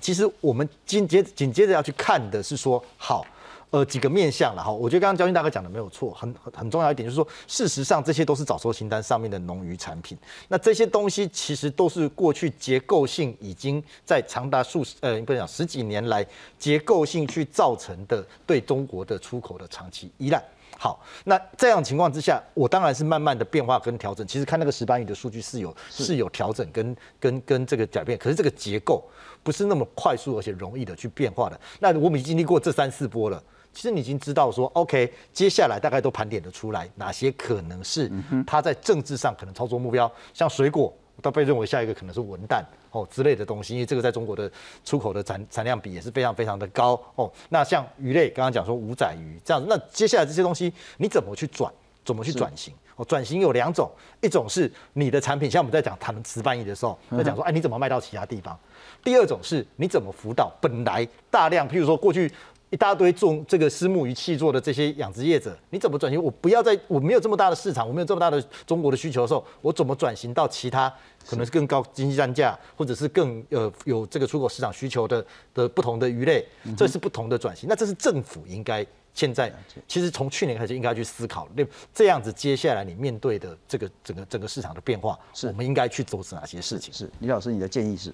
其实我们紧接紧接着要去看的是说，好。呃，几个面向了哈，我觉得刚刚焦俊大哥讲的没有错，很很很重要一点就是说，事实上这些都是早收清单上面的农渔产品，那这些东西其实都是过去结构性已经在长达数十呃不讲十几年来结构性去造成的对中国的出口的长期依赖。好，那这样情况之下，我当然是慢慢的变化跟调整。其实看那个石斑鱼的数据是有是有调整跟跟跟这个改变，可是这个结构不是那么快速而且容易的去变化的。那我们已经经历过这三四波了。其实你已经知道说，OK，接下来大概都盘点的出来，哪些可能是他在政治上可能操作目标，像水果，都被认为下一个可能是文旦哦之类的东西，因为这个在中国的出口的产产量比也是非常非常的高哦。那像鱼类，刚刚讲说五仔鱼这样，那接下来这些东西你怎么去转，怎么去转型？哦，转型有两种，一种是你的产品，像我们在讲谈石斑鱼的时候，在讲说，哎，你怎么卖到其他地方？第二种是你怎么辅导本来大量，譬如说过去。一大堆种这个私募鱼器做的这些养殖业者，你怎么转型？我不要在我没有这么大的市场，我没有这么大的中国的需求的时候，我怎么转型到其他可能是更高经济单价，或者是更呃有这个出口市场需求的的不同的鱼类？这是不同的转型。那这是政府应该现在其实从去年开始应该去思考，那这样子接下来你面对的这个整个整个市场的变化，是我们应该去做哪些事情？是李老师，你的建议是？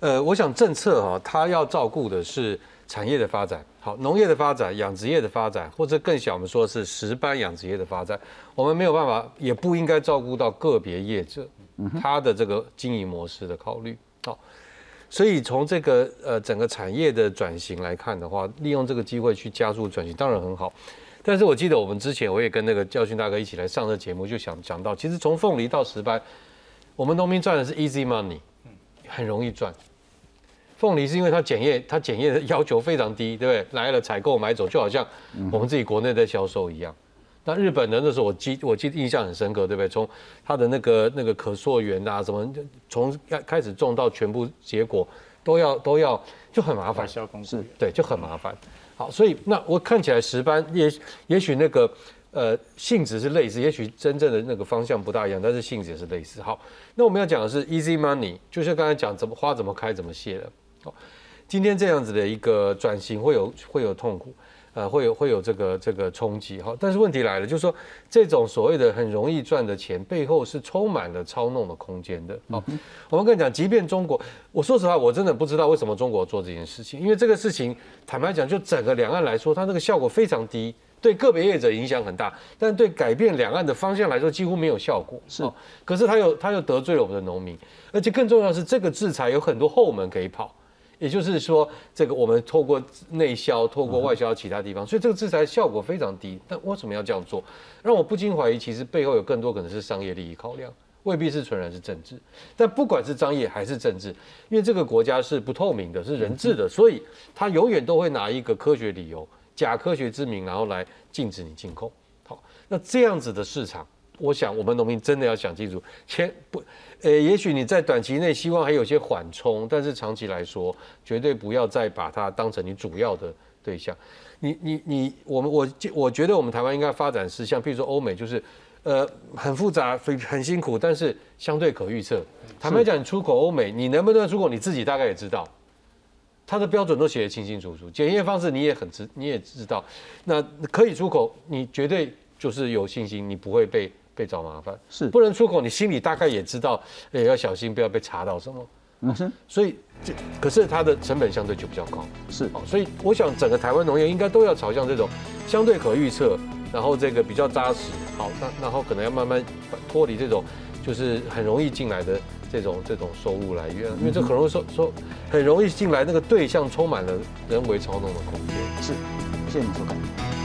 呃，我想政策哈，它要照顾的是。产业的发展，好，农业的发展，养殖业的发展，或者更小，我们说的是石斑养殖业的发展，我们没有办法，也不应该照顾到个别业者，他的这个经营模式的考虑，好，所以从这个呃整个产业的转型来看的话，利用这个机会去加速转型，当然很好。但是我记得我们之前我也跟那个教训大哥一起来上这节目，就想讲到，其实从凤梨到石斑，我们农民赚的是 easy money，很容易赚。凤梨是因为它检验，它检验的要求非常低，对不对？来了采购买走，就好像我们自己国内在销售一样。那日本人那时候我记我记得印象很深刻，对不对？从它的那个那个可溯源啊，什么从开开始种到全部结果都要都要就很麻烦，是，对，就很麻烦。好，所以那我看起来石斑也也许那个呃性质是类似，也许真正的那个方向不大一样，但是性质也是类似。好，那我们要讲的是 easy money，就像刚才讲怎么花怎么开怎么谢的。今天这样子的一个转型会有会有痛苦，呃，会有会有这个这个冲击哈。但是问题来了，就是说这种所谓的很容易赚的钱背后是充满了操弄的空间的。好，我们跟你讲，即便中国，我说实话，我真的不知道为什么中国做这件事情，因为这个事情坦白讲，就整个两岸来说，它那个效果非常低，对个别业者影响很大，但对改变两岸的方向来说几乎没有效果。是，可是他又他又得罪了我们的农民，而且更重要的是，这个制裁有很多后门可以跑。也就是说，这个我们透过内销、透过外销其他地方，所以这个制裁效果非常低。但为什么要这样做？让我不禁怀疑，其实背后有更多可能是商业利益考量，未必是纯然是政治。但不管是商业还是政治，因为这个国家是不透明的，是人治的，所以他永远都会拿一个科学理由、假科学之名，然后来禁止你进口。好，那这样子的市场，我想我们农民真的要想清楚，千不。呃，也许你在短期内希望还有些缓冲，但是长期来说，绝对不要再把它当成你主要的对象。你你你，我们我我觉得我们台湾应该发展是像，譬如说欧美，就是呃很复杂、很很辛苦，但是相对可预测。坦白讲，你出口欧美，你能不能出口，你自己大概也知道，它的标准都写得清清楚楚，检验方式你也很知你也知道，那可以出口，你绝对就是有信心，你不会被。被找麻烦是不能出口，你心里大概也知道，哎，要小心不要被查到什么。嗯哼，所以这可是它的成本相对就比较高。是，所以我想整个台湾农业应该都要朝向这种相对可预测，然后这个比较扎实。好，那然后可能要慢慢脱离这种就是很容易进来的这种这种收入来源，因为这很容易收收很容易进来那个对象充满了人为操弄的空间。是，谢谢你收看。